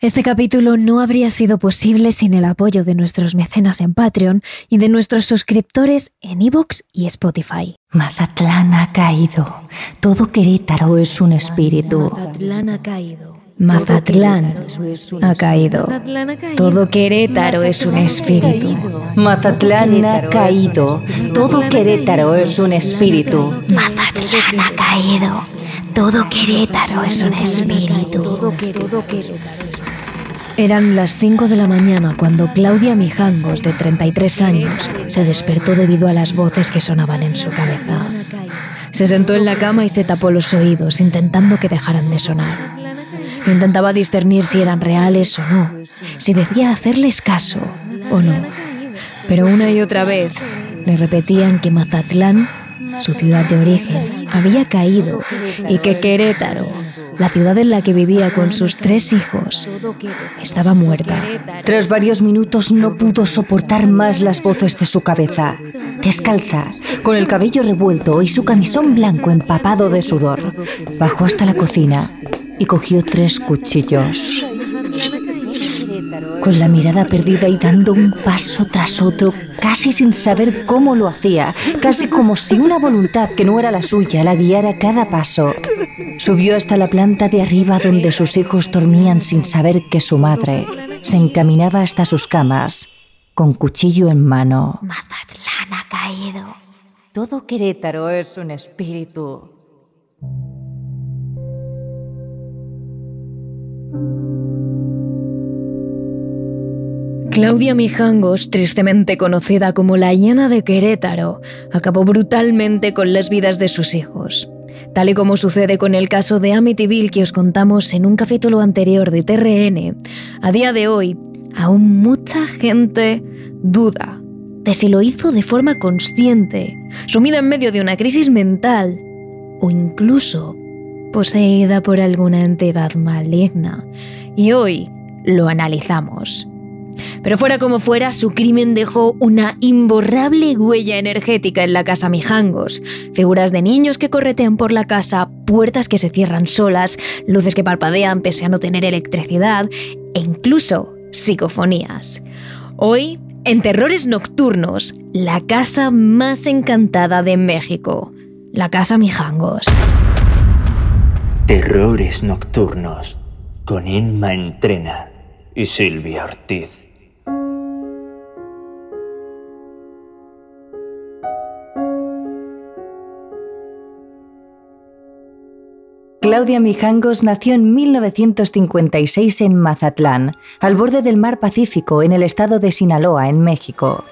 Este capítulo no habría sido posible sin el apoyo de nuestros mecenas en Patreon y de nuestros suscriptores en iVoox y Spotify. Mazatlán ha caído. Todo Querétaro es un espíritu. Mazatlán ha caído. Mazatlán ha caído. Todo Querétaro es un espíritu. Mazatlán ha caído. Todo Querétaro es un espíritu. Mazatlán ha caído. Todo Querétaro es un espíritu. Eran las 5 de la mañana cuando Claudia Mijangos, de 33 años, se despertó debido a las voces que sonaban en su cabeza. Se sentó en la cama y se tapó los oídos, intentando que dejaran de sonar. Intentaba discernir si eran reales o no, si decía hacerles caso o no. Pero una y otra vez le repetían que Mazatlán su ciudad de origen, había caído y que Querétaro, la ciudad en la que vivía con sus tres hijos, estaba muerta. Tras varios minutos no pudo soportar más las voces de su cabeza. Descalza, con el cabello revuelto y su camisón blanco empapado de sudor, bajó hasta la cocina y cogió tres cuchillos. Con la mirada perdida y dando un paso tras otro, casi sin saber cómo lo hacía, casi como si una voluntad que no era la suya la guiara cada paso. Subió hasta la planta de arriba donde sus hijos dormían sin saber que su madre se encaminaba hasta sus camas, con cuchillo en mano. Mazatlán ha caído. Todo Querétaro es un espíritu. Claudia Mijangos, tristemente conocida como la Llana de Querétaro, acabó brutalmente con las vidas de sus hijos. Tal y como sucede con el caso de Amityville que os contamos en un capítulo anterior de TRN, a día de hoy aún mucha gente duda de si lo hizo de forma consciente, sumida en medio de una crisis mental o incluso poseída por alguna entidad maligna. Y hoy lo analizamos. Pero fuera como fuera, su crimen dejó una imborrable huella energética en la casa Mijangos. Figuras de niños que corretean por la casa, puertas que se cierran solas, luces que parpadean pese a no tener electricidad e incluso psicofonías. Hoy, en Terrores Nocturnos, la casa más encantada de México, la casa Mijangos. Terrores Nocturnos con Inma Entrena y Silvia Ortiz. Claudia Mijangos nació en 1956 en Mazatlán, al borde del mar Pacífico, en el estado de Sinaloa, en México.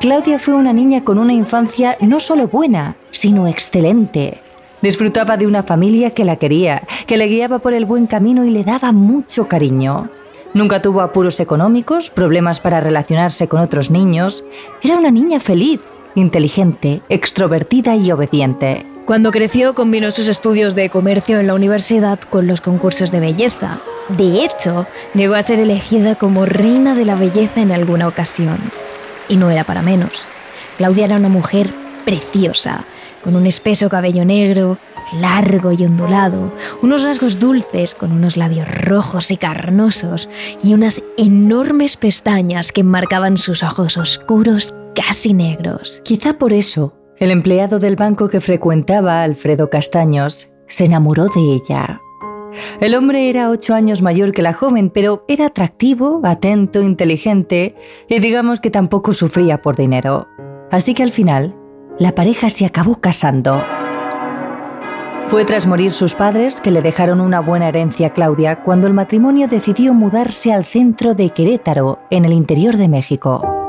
Claudia fue una niña con una infancia no solo buena, sino excelente. Disfrutaba de una familia que la quería, que le guiaba por el buen camino y le daba mucho cariño. Nunca tuvo apuros económicos, problemas para relacionarse con otros niños. Era una niña feliz, inteligente, extrovertida y obediente. Cuando creció combinó sus estudios de comercio en la universidad con los concursos de belleza. De hecho, llegó a ser elegida como reina de la belleza en alguna ocasión. Y no era para menos. Claudia era una mujer preciosa, con un espeso cabello negro, largo y ondulado, unos rasgos dulces con unos labios rojos y carnosos y unas enormes pestañas que marcaban sus ojos oscuros casi negros. Quizá por eso el empleado del banco que frecuentaba, Alfredo Castaños, se enamoró de ella. El hombre era ocho años mayor que la joven, pero era atractivo, atento, inteligente y digamos que tampoco sufría por dinero. Así que al final, la pareja se acabó casando. Fue tras morir sus padres que le dejaron una buena herencia a Claudia cuando el matrimonio decidió mudarse al centro de Querétaro, en el interior de México.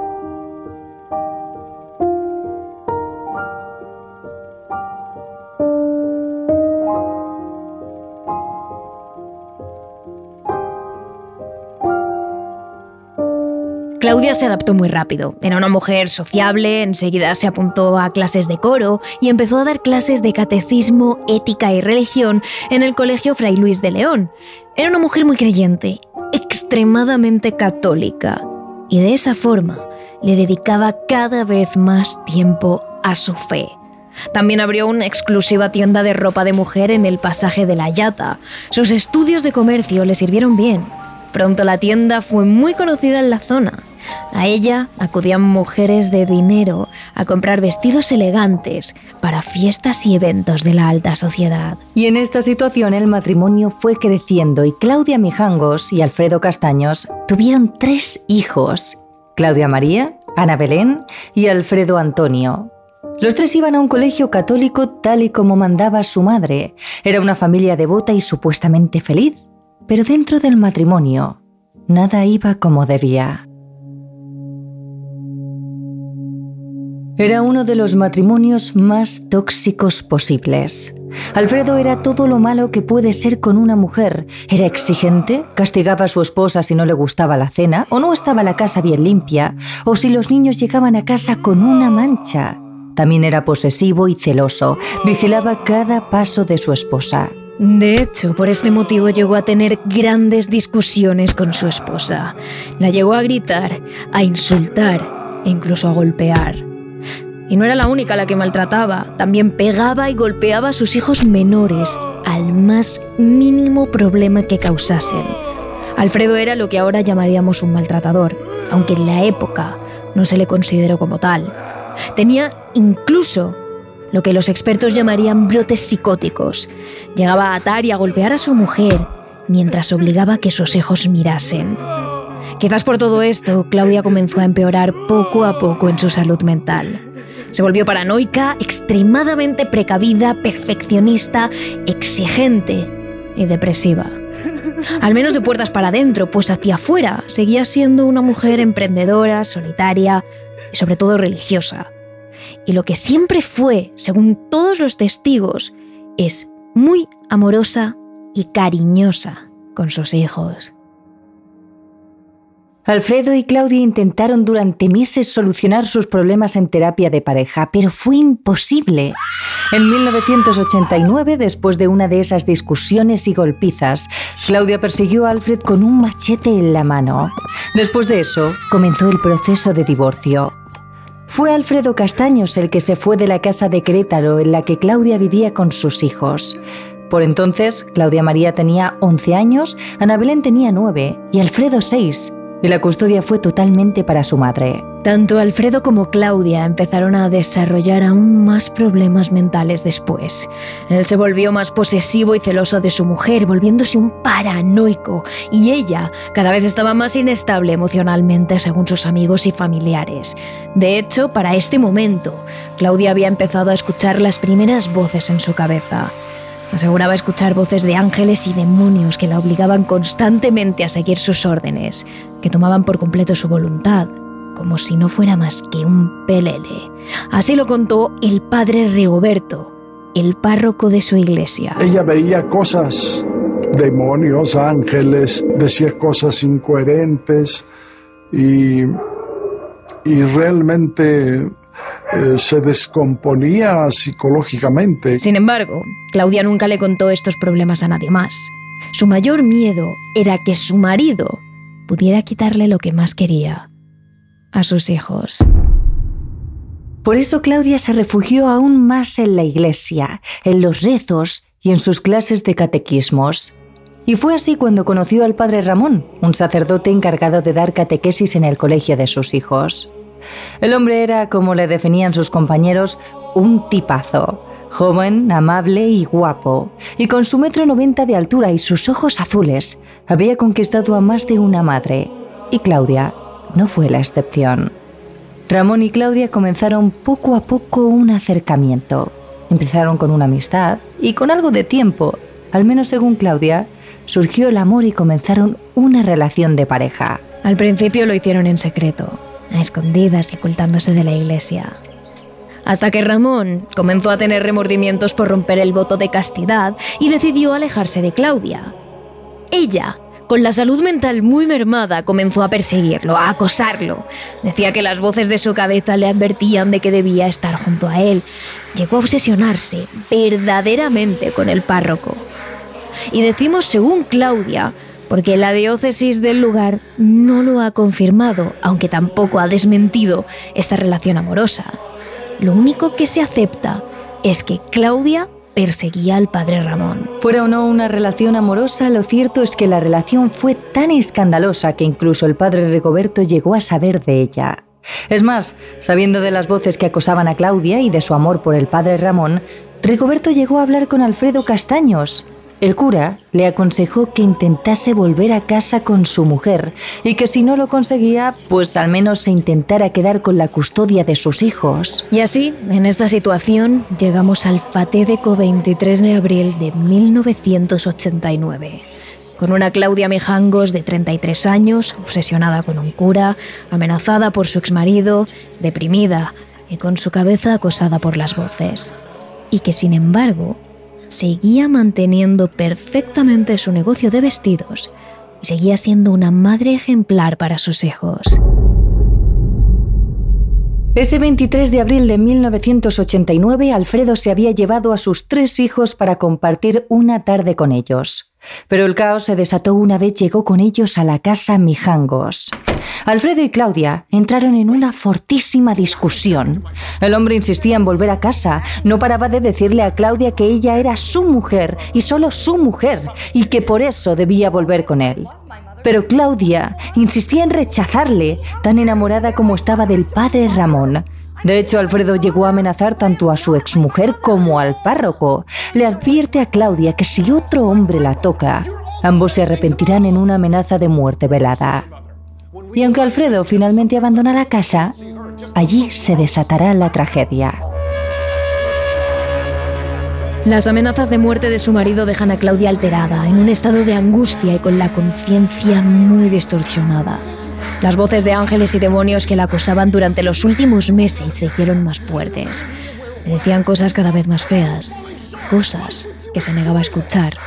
Claudia se adaptó muy rápido. Era una mujer sociable, enseguida se apuntó a clases de coro y empezó a dar clases de catecismo, ética y religión en el Colegio Fray Luis de León. Era una mujer muy creyente, extremadamente católica, y de esa forma le dedicaba cada vez más tiempo a su fe. También abrió una exclusiva tienda de ropa de mujer en el pasaje de la Yata. Sus estudios de comercio le sirvieron bien Pronto la tienda fue muy conocida en la zona. A ella acudían mujeres de dinero a comprar vestidos elegantes para fiestas y eventos de la alta sociedad. Y en esta situación el matrimonio fue creciendo y Claudia Mijangos y Alfredo Castaños tuvieron tres hijos. Claudia María, Ana Belén y Alfredo Antonio. Los tres iban a un colegio católico tal y como mandaba su madre. Era una familia devota y supuestamente feliz. Pero dentro del matrimonio, nada iba como debía. Era uno de los matrimonios más tóxicos posibles. Alfredo era todo lo malo que puede ser con una mujer. Era exigente, castigaba a su esposa si no le gustaba la cena, o no estaba la casa bien limpia, o si los niños llegaban a casa con una mancha. También era posesivo y celoso, vigilaba cada paso de su esposa. De hecho, por este motivo llegó a tener grandes discusiones con su esposa. La llegó a gritar, a insultar e incluso a golpear. Y no era la única la que maltrataba, también pegaba y golpeaba a sus hijos menores al más mínimo problema que causasen. Alfredo era lo que ahora llamaríamos un maltratador, aunque en la época no se le consideró como tal. Tenía incluso lo que los expertos llamarían brotes psicóticos. Llegaba a atar y a golpear a su mujer mientras obligaba a que sus hijos mirasen. Quizás por todo esto, Claudia comenzó a empeorar poco a poco en su salud mental. Se volvió paranoica, extremadamente precavida, perfeccionista, exigente y depresiva. Al menos de puertas para adentro, pues hacia afuera seguía siendo una mujer emprendedora, solitaria y sobre todo religiosa. Y lo que siempre fue, según todos los testigos, es muy amorosa y cariñosa con sus hijos. Alfredo y Claudia intentaron durante meses solucionar sus problemas en terapia de pareja, pero fue imposible. En 1989, después de una de esas discusiones y golpizas, Claudia persiguió a Alfred con un machete en la mano. Después de eso, comenzó el proceso de divorcio. Fue Alfredo Castaños el que se fue de la casa de Querétaro en la que Claudia vivía con sus hijos. Por entonces, Claudia María tenía 11 años, Ana Belén tenía 9 y Alfredo 6 y la custodia fue totalmente para su madre. Tanto Alfredo como Claudia empezaron a desarrollar aún más problemas mentales después. Él se volvió más posesivo y celoso de su mujer, volviéndose un paranoico, y ella cada vez estaba más inestable emocionalmente según sus amigos y familiares. De hecho, para este momento, Claudia había empezado a escuchar las primeras voces en su cabeza. Aseguraba escuchar voces de ángeles y demonios que la obligaban constantemente a seguir sus órdenes, que tomaban por completo su voluntad, como si no fuera más que un pelele. Así lo contó el padre Rigoberto, el párroco de su iglesia. Ella veía cosas, demonios, ángeles, decía cosas incoherentes y, y realmente eh, se descomponía psicológicamente. Sin embargo, Claudia nunca le contó estos problemas a nadie más. Su mayor miedo era que su marido pudiera quitarle lo que más quería, a sus hijos. Por eso Claudia se refugió aún más en la iglesia, en los rezos y en sus clases de catequismos. Y fue así cuando conoció al padre Ramón, un sacerdote encargado de dar catequesis en el colegio de sus hijos. El hombre era, como le definían sus compañeros, un tipazo, joven, amable y guapo, y con su metro noventa de altura y sus ojos azules, había conquistado a más de una madre, y Claudia no fue la excepción. Ramón y Claudia comenzaron poco a poco un acercamiento. Empezaron con una amistad y con algo de tiempo, al menos según Claudia, surgió el amor y comenzaron una relación de pareja. Al principio lo hicieron en secreto, a escondidas y ocultándose de la iglesia. Hasta que Ramón comenzó a tener remordimientos por romper el voto de castidad y decidió alejarse de Claudia. Ella, con la salud mental muy mermada, comenzó a perseguirlo, a acosarlo. Decía que las voces de su cabeza le advertían de que debía estar junto a él. Llegó a obsesionarse verdaderamente con el párroco. Y decimos según Claudia, porque la diócesis del lugar no lo ha confirmado, aunque tampoco ha desmentido esta relación amorosa. Lo único que se acepta es que Claudia perseguía al padre Ramón. Fuera o no una relación amorosa, lo cierto es que la relación fue tan escandalosa que incluso el padre Rigoberto llegó a saber de ella. Es más, sabiendo de las voces que acosaban a Claudia y de su amor por el padre Ramón, Rigoberto llegó a hablar con Alfredo Castaños, el cura le aconsejó que intentase volver a casa con su mujer y que si no lo conseguía, pues al menos se intentara quedar con la custodia de sus hijos. Y así, en esta situación, llegamos al fatídico 23 de abril de 1989 con una Claudia Mijangos de 33 años, obsesionada con un cura, amenazada por su exmarido, deprimida y con su cabeza acosada por las voces. Y que sin embargo seguía manteniendo perfectamente su negocio de vestidos y seguía siendo una madre ejemplar para sus hijos. Ese 23 de abril de 1989, Alfredo se había llevado a sus tres hijos para compartir una tarde con ellos. Pero el caos se desató una vez llegó con ellos a la casa Mijangos. Alfredo y Claudia entraron en una fortísima discusión. El hombre insistía en volver a casa, no paraba de decirle a Claudia que ella era su mujer y solo su mujer, y que por eso debía volver con él. Pero Claudia insistía en rechazarle, tan enamorada como estaba del padre Ramón. De hecho, Alfredo llegó a amenazar tanto a su exmujer como al párroco. Le advierte a Claudia que si otro hombre la toca, ambos se arrepentirán en una amenaza de muerte velada. Y aunque Alfredo finalmente abandona la casa, allí se desatará la tragedia. Las amenazas de muerte de su marido dejan a Claudia alterada, en un estado de angustia y con la conciencia muy distorsionada. Las voces de ángeles y demonios que la acosaban durante los últimos meses se hicieron más fuertes. Le decían cosas cada vez más feas, cosas que se negaba a escuchar,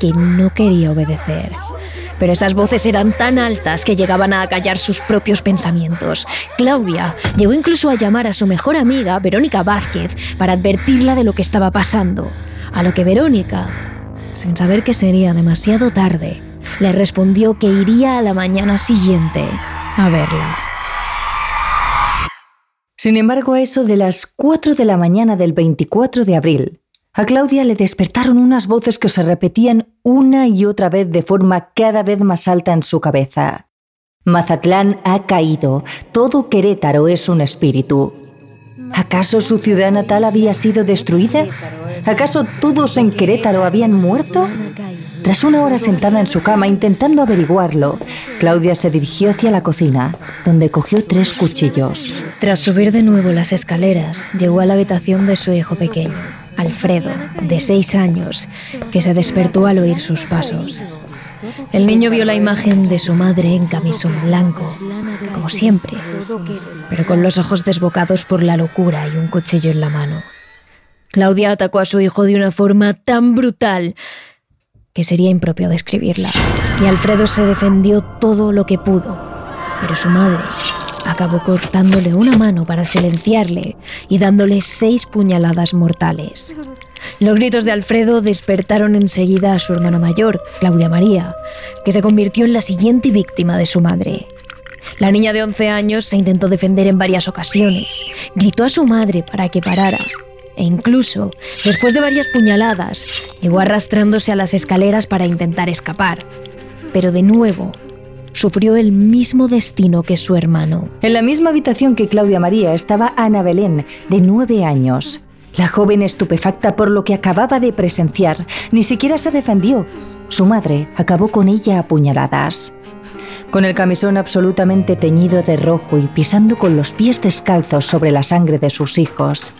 que no quería obedecer. Pero esas voces eran tan altas que llegaban a acallar sus propios pensamientos. Claudia llegó incluso a llamar a su mejor amiga, Verónica Vázquez, para advertirla de lo que estaba pasando. A lo que Verónica, sin saber que sería demasiado tarde, le respondió que iría a la mañana siguiente a verla. Sin embargo, a eso de las 4 de la mañana del 24 de abril, a Claudia le despertaron unas voces que se repetían una y otra vez de forma cada vez más alta en su cabeza. Mazatlán ha caído, todo Querétaro es un espíritu. ¿Acaso su ciudad natal había sido destruida? ¿Acaso todos en Querétaro habían muerto? Tras una hora sentada en su cama intentando averiguarlo, Claudia se dirigió hacia la cocina, donde cogió tres cuchillos. Tras subir de nuevo las escaleras, llegó a la habitación de su hijo pequeño, Alfredo, de seis años, que se despertó al oír sus pasos. El niño vio la imagen de su madre en camisón blanco, como siempre, pero con los ojos desbocados por la locura y un cuchillo en la mano. Claudia atacó a su hijo de una forma tan brutal que sería impropio describirla. Y Alfredo se defendió todo lo que pudo, pero su madre acabó cortándole una mano para silenciarle y dándole seis puñaladas mortales. Los gritos de Alfredo despertaron enseguida a su hermana mayor, Claudia María, que se convirtió en la siguiente víctima de su madre. La niña de 11 años se intentó defender en varias ocasiones, gritó a su madre para que parara, e incluso, después de varias puñaladas, llegó arrastrándose a las escaleras para intentar escapar. Pero de nuevo, sufrió el mismo destino que su hermano. En la misma habitación que Claudia María estaba Ana Belén, de nueve años. La joven estupefacta por lo que acababa de presenciar ni siquiera se defendió. Su madre acabó con ella a puñaladas. Con el camisón absolutamente teñido de rojo y pisando con los pies descalzos sobre la sangre de sus hijos,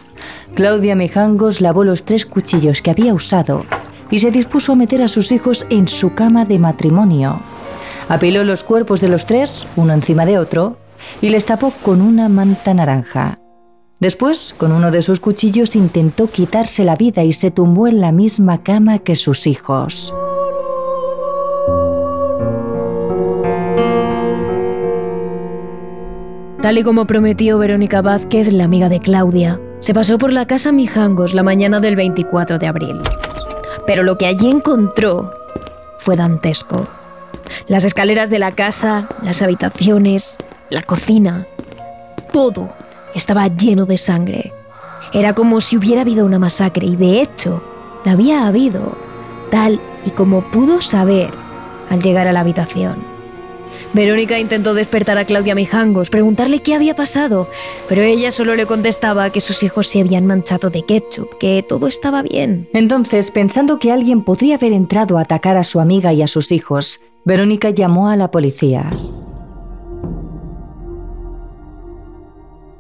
Claudia Mijangos lavó los tres cuchillos que había usado y se dispuso a meter a sus hijos en su cama de matrimonio. Apiló los cuerpos de los tres, uno encima de otro, y les tapó con una manta naranja. Después, con uno de sus cuchillos, intentó quitarse la vida y se tumbó en la misma cama que sus hijos. Tal y como prometió Verónica Vázquez, la amiga de Claudia, se pasó por la casa Mijangos la mañana del 24 de abril. Pero lo que allí encontró fue dantesco. Las escaleras de la casa, las habitaciones, la cocina, todo estaba lleno de sangre. Era como si hubiera habido una masacre y de hecho la había habido, tal y como pudo saber al llegar a la habitación. Verónica intentó despertar a Claudia Mijangos, preguntarle qué había pasado, pero ella solo le contestaba que sus hijos se habían manchado de ketchup, que todo estaba bien. Entonces, pensando que alguien podría haber entrado a atacar a su amiga y a sus hijos, Verónica llamó a la policía.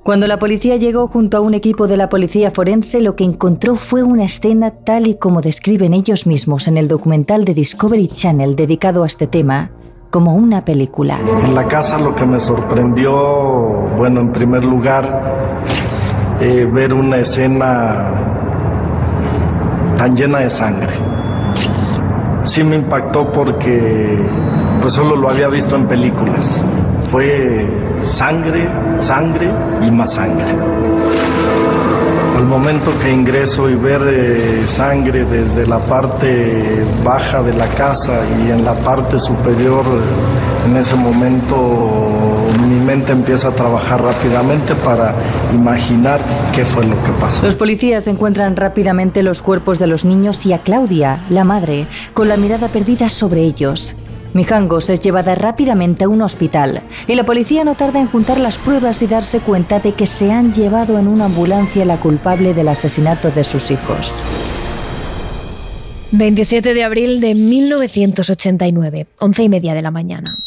Cuando la policía llegó junto a un equipo de la policía forense, lo que encontró fue una escena tal y como describen ellos mismos en el documental de Discovery Channel dedicado a este tema, como una película. En la casa lo que me sorprendió, bueno, en primer lugar, eh, ver una escena tan llena de sangre. Sí me impactó porque pues solo lo había visto en películas. Fue sangre, sangre y más sangre. Al momento que ingreso y ver eh, sangre desde la parte baja de la casa y en la parte superior, en ese momento mi mente empieza a trabajar rápidamente para imaginar qué fue lo que pasó. Los policías encuentran rápidamente los cuerpos de los niños y a Claudia, la madre, con la mirada perdida sobre ellos. Mijangos es llevada rápidamente a un hospital y la policía no tarda en juntar las pruebas y darse cuenta de que se han llevado en una ambulancia la culpable del asesinato de sus hijos. 27 de abril de 1989, 11 y media de la mañana.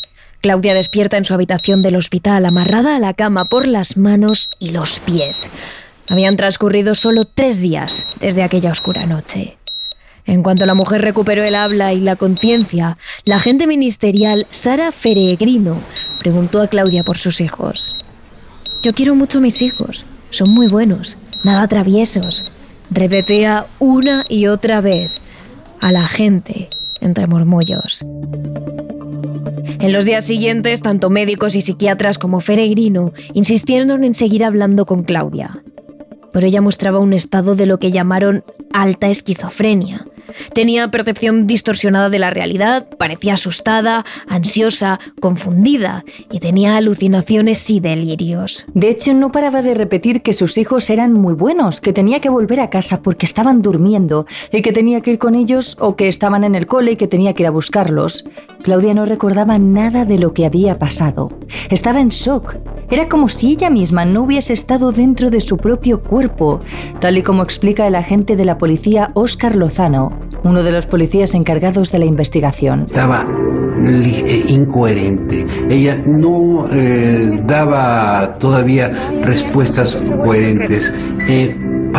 Claudia despierta en su habitación del hospital, amarrada a la cama por las manos y los pies. Habían transcurrido solo tres días desde aquella oscura noche. En cuanto la mujer recuperó el habla y la conciencia, la agente ministerial Sara Feregrino preguntó a Claudia por sus hijos. Yo quiero mucho a mis hijos, son muy buenos, nada traviesos, repetía una y otra vez a la gente entre murmullos. En los días siguientes, tanto médicos y psiquiatras como Feregrino insistieron en seguir hablando con Claudia. Pero ella mostraba un estado de lo que llamaron alta esquizofrenia, Tenía percepción distorsionada de la realidad, parecía asustada, ansiosa, confundida y tenía alucinaciones y delirios. De hecho, no paraba de repetir que sus hijos eran muy buenos, que tenía que volver a casa porque estaban durmiendo y que tenía que ir con ellos o que estaban en el cole y que tenía que ir a buscarlos. Claudia no recordaba nada de lo que había pasado. Estaba en shock. Era como si ella misma no hubiese estado dentro de su propio cuerpo, tal y como explica el agente de la policía Óscar Lozano, uno de los policías encargados de la investigación. Estaba eh, incoherente. Ella no eh, daba todavía respuestas coherentes. Eh,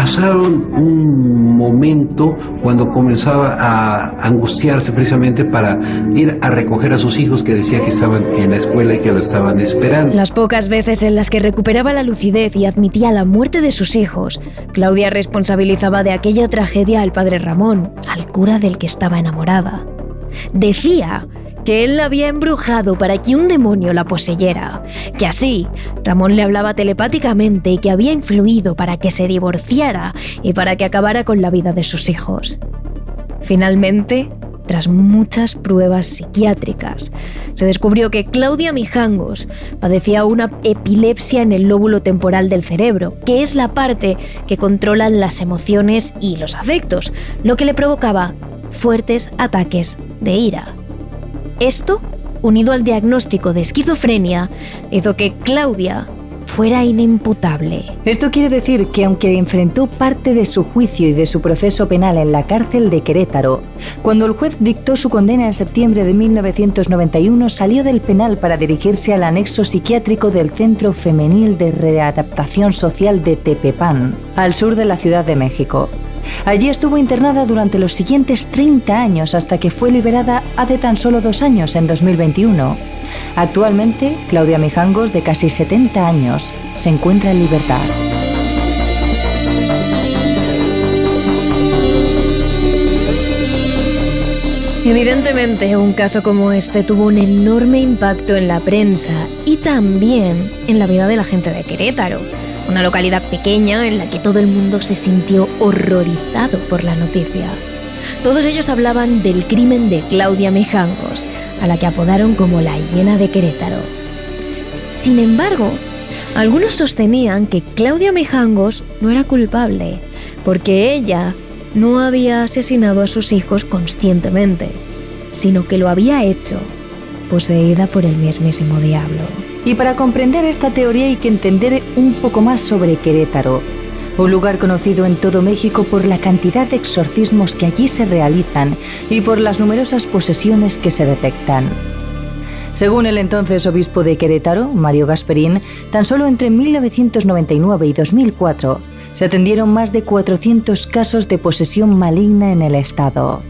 pasaron un momento cuando comenzaba a angustiarse precisamente para ir a recoger a sus hijos que decía que estaban en la escuela y que lo estaban esperando. Las pocas veces en las que recuperaba la lucidez y admitía la muerte de sus hijos, Claudia responsabilizaba de aquella tragedia al padre Ramón, al cura del que estaba enamorada. Decía que él la había embrujado para que un demonio la poseyera, que así Ramón le hablaba telepáticamente y que había influido para que se divorciara y para que acabara con la vida de sus hijos. Finalmente, tras muchas pruebas psiquiátricas, se descubrió que Claudia Mijangos padecía una epilepsia en el lóbulo temporal del cerebro, que es la parte que controla las emociones y los afectos, lo que le provocaba fuertes ataques de ira. Esto, unido al diagnóstico de esquizofrenia, hizo que Claudia fuera inimputable. Esto quiere decir que aunque enfrentó parte de su juicio y de su proceso penal en la cárcel de Querétaro, cuando el juez dictó su condena en septiembre de 1991 salió del penal para dirigirse al anexo psiquiátrico del Centro Femenil de Readaptación Social de Tepepan, al sur de la Ciudad de México. Allí estuvo internada durante los siguientes 30 años hasta que fue liberada hace tan solo dos años, en 2021. Actualmente, Claudia Mijangos, de casi 70 años, se encuentra en libertad. Evidentemente, un caso como este tuvo un enorme impacto en la prensa y también en la vida de la gente de Querétaro una localidad pequeña en la que todo el mundo se sintió horrorizado por la noticia. Todos ellos hablaban del crimen de Claudia Mijangos, a la que apodaron como la hiena de Querétaro. Sin embargo, algunos sostenían que Claudia Mijangos no era culpable, porque ella no había asesinado a sus hijos conscientemente, sino que lo había hecho poseída por el mismísimo diablo. Y para comprender esta teoría hay que entender un poco más sobre Querétaro, un lugar conocido en todo México por la cantidad de exorcismos que allí se realizan y por las numerosas posesiones que se detectan. Según el entonces obispo de Querétaro, Mario Gasperín, tan solo entre 1999 y 2004 se atendieron más de 400 casos de posesión maligna en el estado.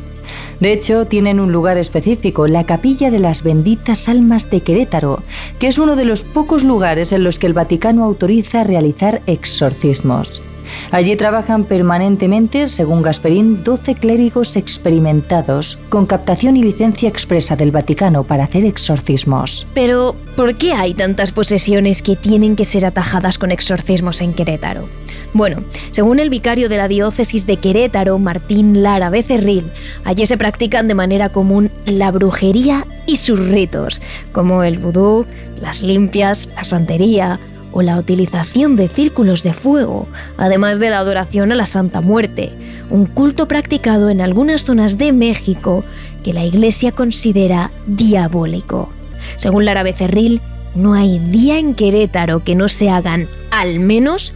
De hecho, tienen un lugar específico, la Capilla de las Benditas Almas de Querétaro, que es uno de los pocos lugares en los que el Vaticano autoriza realizar exorcismos. Allí trabajan permanentemente, según Gasperín, 12 clérigos experimentados con captación y licencia expresa del Vaticano para hacer exorcismos. Pero, ¿por qué hay tantas posesiones que tienen que ser atajadas con exorcismos en Querétaro? Bueno, según el vicario de la diócesis de Querétaro, Martín Lara Becerril, allí se practican de manera común la brujería y sus ritos, como el vudú, las limpias, la santería, o la utilización de círculos de fuego, además de la adoración a la Santa Muerte, un culto practicado en algunas zonas de México que la Iglesia considera diabólico. Según Lara Becerril, no hay día en Querétaro que no se hagan al menos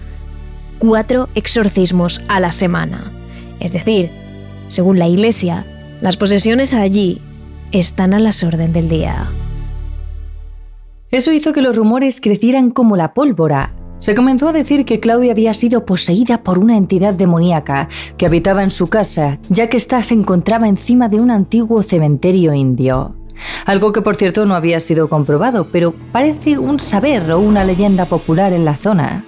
cuatro exorcismos a la semana. Es decir, según la Iglesia, las posesiones allí están a las orden del día. Eso hizo que los rumores crecieran como la pólvora. Se comenzó a decir que Claudia había sido poseída por una entidad demoníaca que habitaba en su casa, ya que ésta se encontraba encima de un antiguo cementerio indio. Algo que por cierto no había sido comprobado, pero parece un saber o una leyenda popular en la zona.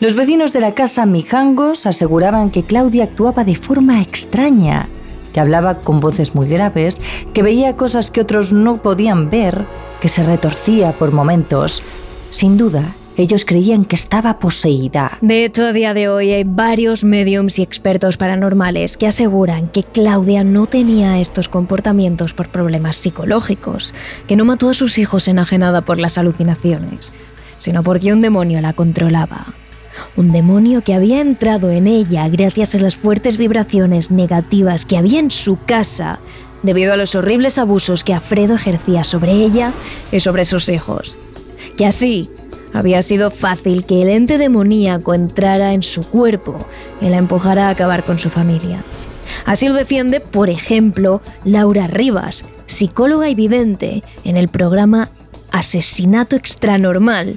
Los vecinos de la casa Mijangos aseguraban que Claudia actuaba de forma extraña, que hablaba con voces muy graves, que veía cosas que otros no podían ver que se retorcía por momentos. Sin duda, ellos creían que estaba poseída. De hecho, a día de hoy hay varios mediums y expertos paranormales que aseguran que Claudia no tenía estos comportamientos por problemas psicológicos, que no mató a sus hijos enajenada por las alucinaciones, sino porque un demonio la controlaba. Un demonio que había entrado en ella gracias a las fuertes vibraciones negativas que había en su casa debido a los horribles abusos que Alfredo ejercía sobre ella y sobre sus hijos. Que así había sido fácil que el ente demoníaco entrara en su cuerpo y la empujara a acabar con su familia. Así lo defiende, por ejemplo, Laura Rivas, psicóloga y vidente en el programa Asesinato Extranormal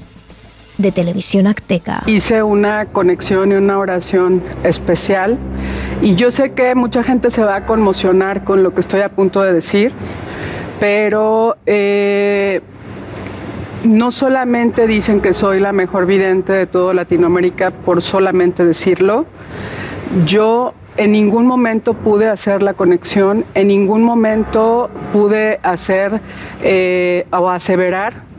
de Televisión Acteca. Hice una conexión y una oración especial y yo sé que mucha gente se va a conmocionar con lo que estoy a punto de decir, pero eh, no solamente dicen que soy la mejor vidente de toda Latinoamérica por solamente decirlo, yo en ningún momento pude hacer la conexión, en ningún momento pude hacer eh, o aseverar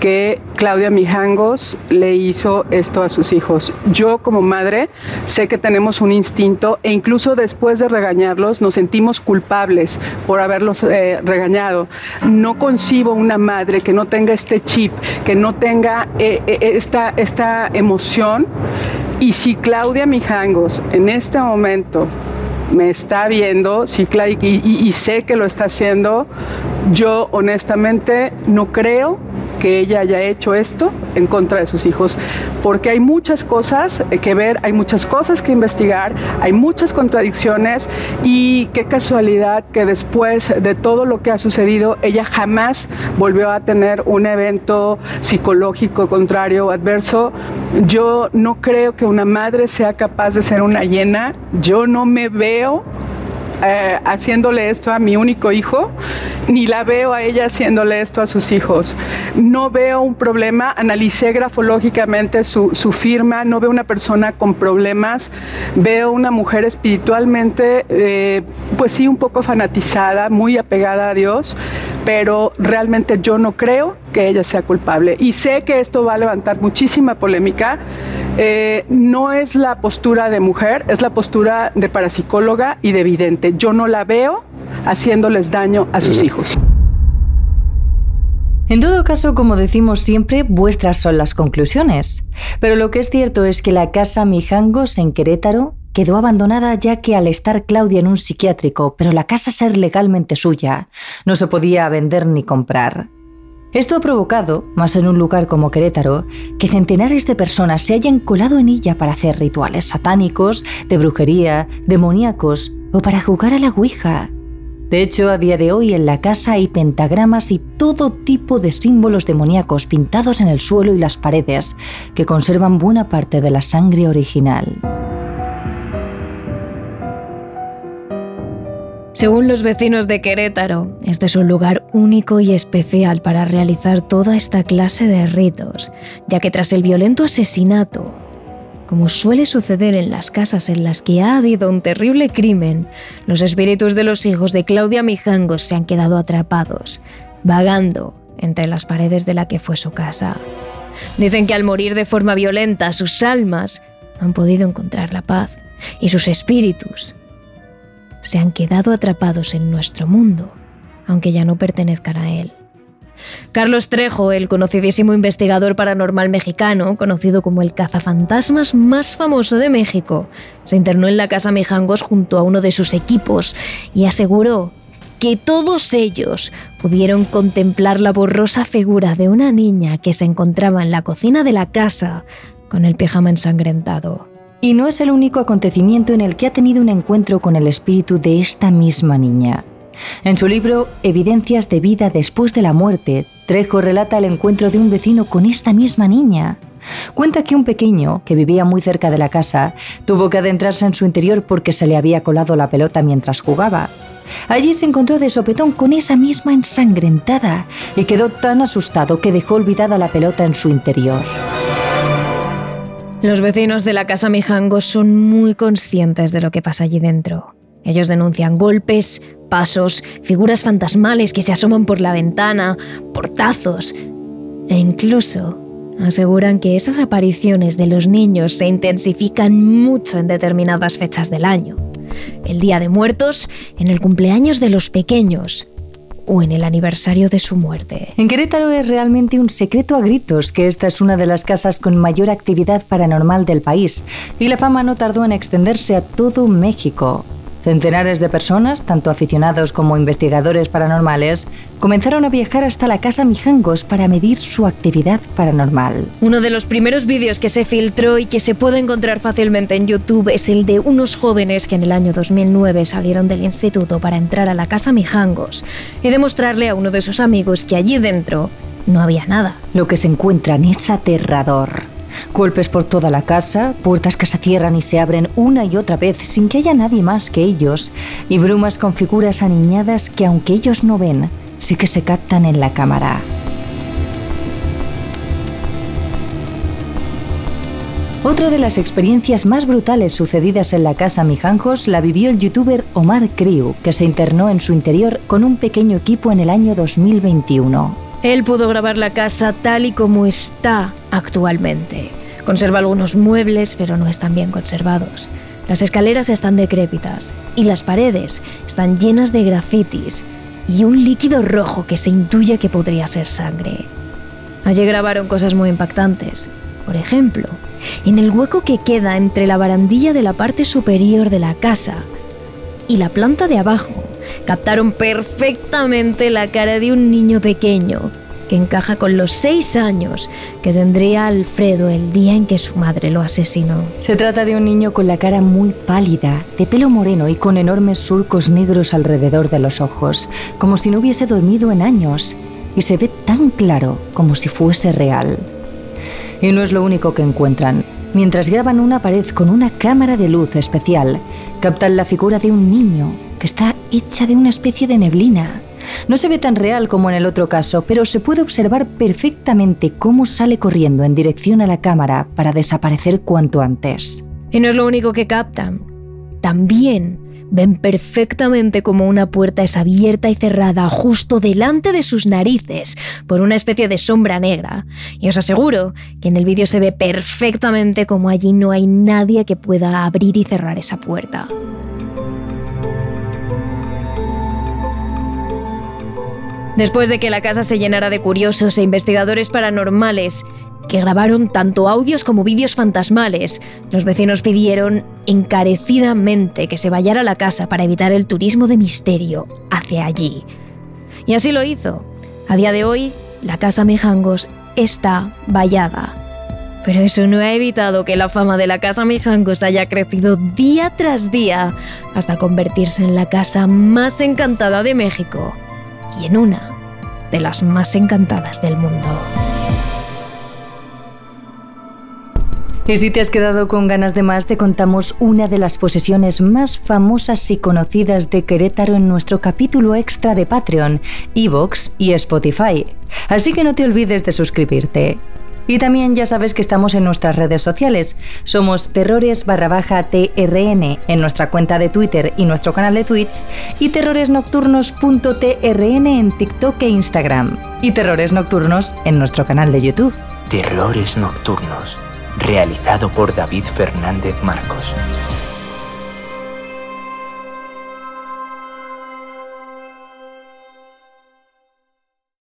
que Claudia Mijangos le hizo esto a sus hijos. Yo como madre sé que tenemos un instinto e incluso después de regañarlos nos sentimos culpables por haberlos eh, regañado. No concibo una madre que no tenga este chip, que no tenga eh, eh, esta, esta emoción. Y si Claudia Mijangos en este momento me está viendo y sé que lo está haciendo, yo honestamente no creo que ella haya hecho esto en contra de sus hijos, porque hay muchas cosas que ver, hay muchas cosas que investigar, hay muchas contradicciones y qué casualidad que después de todo lo que ha sucedido, ella jamás volvió a tener un evento psicológico contrario o adverso. Yo no creo que una madre sea capaz de ser una hiena, yo no me veo eh, haciéndole esto a mi único hijo, ni la veo a ella haciéndole esto a sus hijos. No veo un problema, analicé grafológicamente su, firma, no veo una persona con problemas, veo una mujer espiritualmente, eh, pues sí, un poco fanatizada, muy apegada a Dios, pero realmente yo no creo que ella sea culpable. Y sé que esto va a levantar muchísima polémica. Eh, no es la postura de mujer, es la postura de parapsicóloga y de vidente. Yo no la veo haciéndoles daño a sus hijos. En todo caso, como decimos siempre, vuestras son las conclusiones. Pero lo que es cierto es que la casa Mijangos en Querétaro quedó abandonada ya que al estar Claudia en un psiquiátrico, pero la casa ser legalmente suya, no se podía vender ni comprar. Esto ha provocado, más en un lugar como Querétaro, que centenares de personas se hayan colado en ella para hacer rituales satánicos, de brujería, demoníacos o para jugar a la Ouija. De hecho, a día de hoy en la casa hay pentagramas y todo tipo de símbolos demoníacos pintados en el suelo y las paredes, que conservan buena parte de la sangre original. Según los vecinos de Querétaro, este es un lugar único y especial para realizar toda esta clase de ritos, ya que tras el violento asesinato, como suele suceder en las casas en las que ha habido un terrible crimen, los espíritus de los hijos de Claudia Mijangos se han quedado atrapados, vagando entre las paredes de la que fue su casa. Dicen que al morir de forma violenta sus almas no han podido encontrar la paz y sus espíritus se han quedado atrapados en nuestro mundo, aunque ya no pertenezcan a él. Carlos Trejo, el conocidísimo investigador paranormal mexicano, conocido como el cazafantasmas más famoso de México, se internó en la casa Mijangos junto a uno de sus equipos y aseguró que todos ellos pudieron contemplar la borrosa figura de una niña que se encontraba en la cocina de la casa con el pijama ensangrentado. Y no es el único acontecimiento en el que ha tenido un encuentro con el espíritu de esta misma niña. En su libro Evidencias de vida después de la muerte, Trejo relata el encuentro de un vecino con esta misma niña. Cuenta que un pequeño, que vivía muy cerca de la casa, tuvo que adentrarse en su interior porque se le había colado la pelota mientras jugaba. Allí se encontró de sopetón con esa misma ensangrentada y quedó tan asustado que dejó olvidada la pelota en su interior. Los vecinos de la casa Mijangos son muy conscientes de lo que pasa allí dentro. Ellos denuncian golpes, pasos, figuras fantasmales que se asoman por la ventana, portazos e incluso aseguran que esas apariciones de los niños se intensifican mucho en determinadas fechas del año. El Día de Muertos, en el cumpleaños de los pequeños o en el aniversario de su muerte. En Querétaro es realmente un secreto a gritos que esta es una de las casas con mayor actividad paranormal del país y la fama no tardó en extenderse a todo México. Centenares de personas, tanto aficionados como investigadores paranormales, comenzaron a viajar hasta la casa Mijangos para medir su actividad paranormal. Uno de los primeros vídeos que se filtró y que se puede encontrar fácilmente en YouTube es el de unos jóvenes que en el año 2009 salieron del instituto para entrar a la casa Mijangos y demostrarle a uno de sus amigos que allí dentro no había nada. Lo que se encuentran es aterrador. Golpes por toda la casa, puertas que se cierran y se abren una y otra vez sin que haya nadie más que ellos, y brumas con figuras aniñadas que aunque ellos no ven, sí que se captan en la cámara. Otra de las experiencias más brutales sucedidas en la casa Mijanjos la vivió el youtuber Omar Kriu, que se internó en su interior con un pequeño equipo en el año 2021. Él pudo grabar la casa tal y como está actualmente. Conserva algunos muebles, pero no están bien conservados. Las escaleras están decrépitas y las paredes están llenas de grafitis y un líquido rojo que se intuye que podría ser sangre. Allí grabaron cosas muy impactantes. Por ejemplo, en el hueco que queda entre la barandilla de la parte superior de la casa y la planta de abajo captaron perfectamente la cara de un niño pequeño que encaja con los seis años que tendría Alfredo el día en que su madre lo asesinó. Se trata de un niño con la cara muy pálida, de pelo moreno y con enormes surcos negros alrededor de los ojos, como si no hubiese dormido en años, y se ve tan claro como si fuese real. Y no es lo único que encuentran. Mientras graban una pared con una cámara de luz especial, captan la figura de un niño que está hecha de una especie de neblina. No se ve tan real como en el otro caso, pero se puede observar perfectamente cómo sale corriendo en dirección a la cámara para desaparecer cuanto antes. Y no es lo único que captan. También ven perfectamente como una puerta es abierta y cerrada justo delante de sus narices por una especie de sombra negra. Y os aseguro que en el vídeo se ve perfectamente como allí no hay nadie que pueda abrir y cerrar esa puerta. Después de que la casa se llenara de curiosos e investigadores paranormales, que grabaron tanto audios como vídeos fantasmales. Los vecinos pidieron encarecidamente que se vayara a la casa para evitar el turismo de misterio hacia allí. Y así lo hizo. A día de hoy, la casa Mijangos está vallada. Pero eso no ha evitado que la fama de la casa Mijangos haya crecido día tras día hasta convertirse en la casa más encantada de México y en una de las más encantadas del mundo. Y si te has quedado con ganas de más, te contamos una de las posesiones más famosas y conocidas de Querétaro en nuestro capítulo extra de Patreon, Evox y Spotify. Así que no te olvides de suscribirte. Y también ya sabes que estamos en nuestras redes sociales. Somos terrores barra baja TRN en nuestra cuenta de Twitter y nuestro canal de Twitch y terroresnocturnos.trn en TikTok e Instagram y Terrores Nocturnos en nuestro canal de YouTube. Terrores Nocturnos realizado por David Fernández Marcos.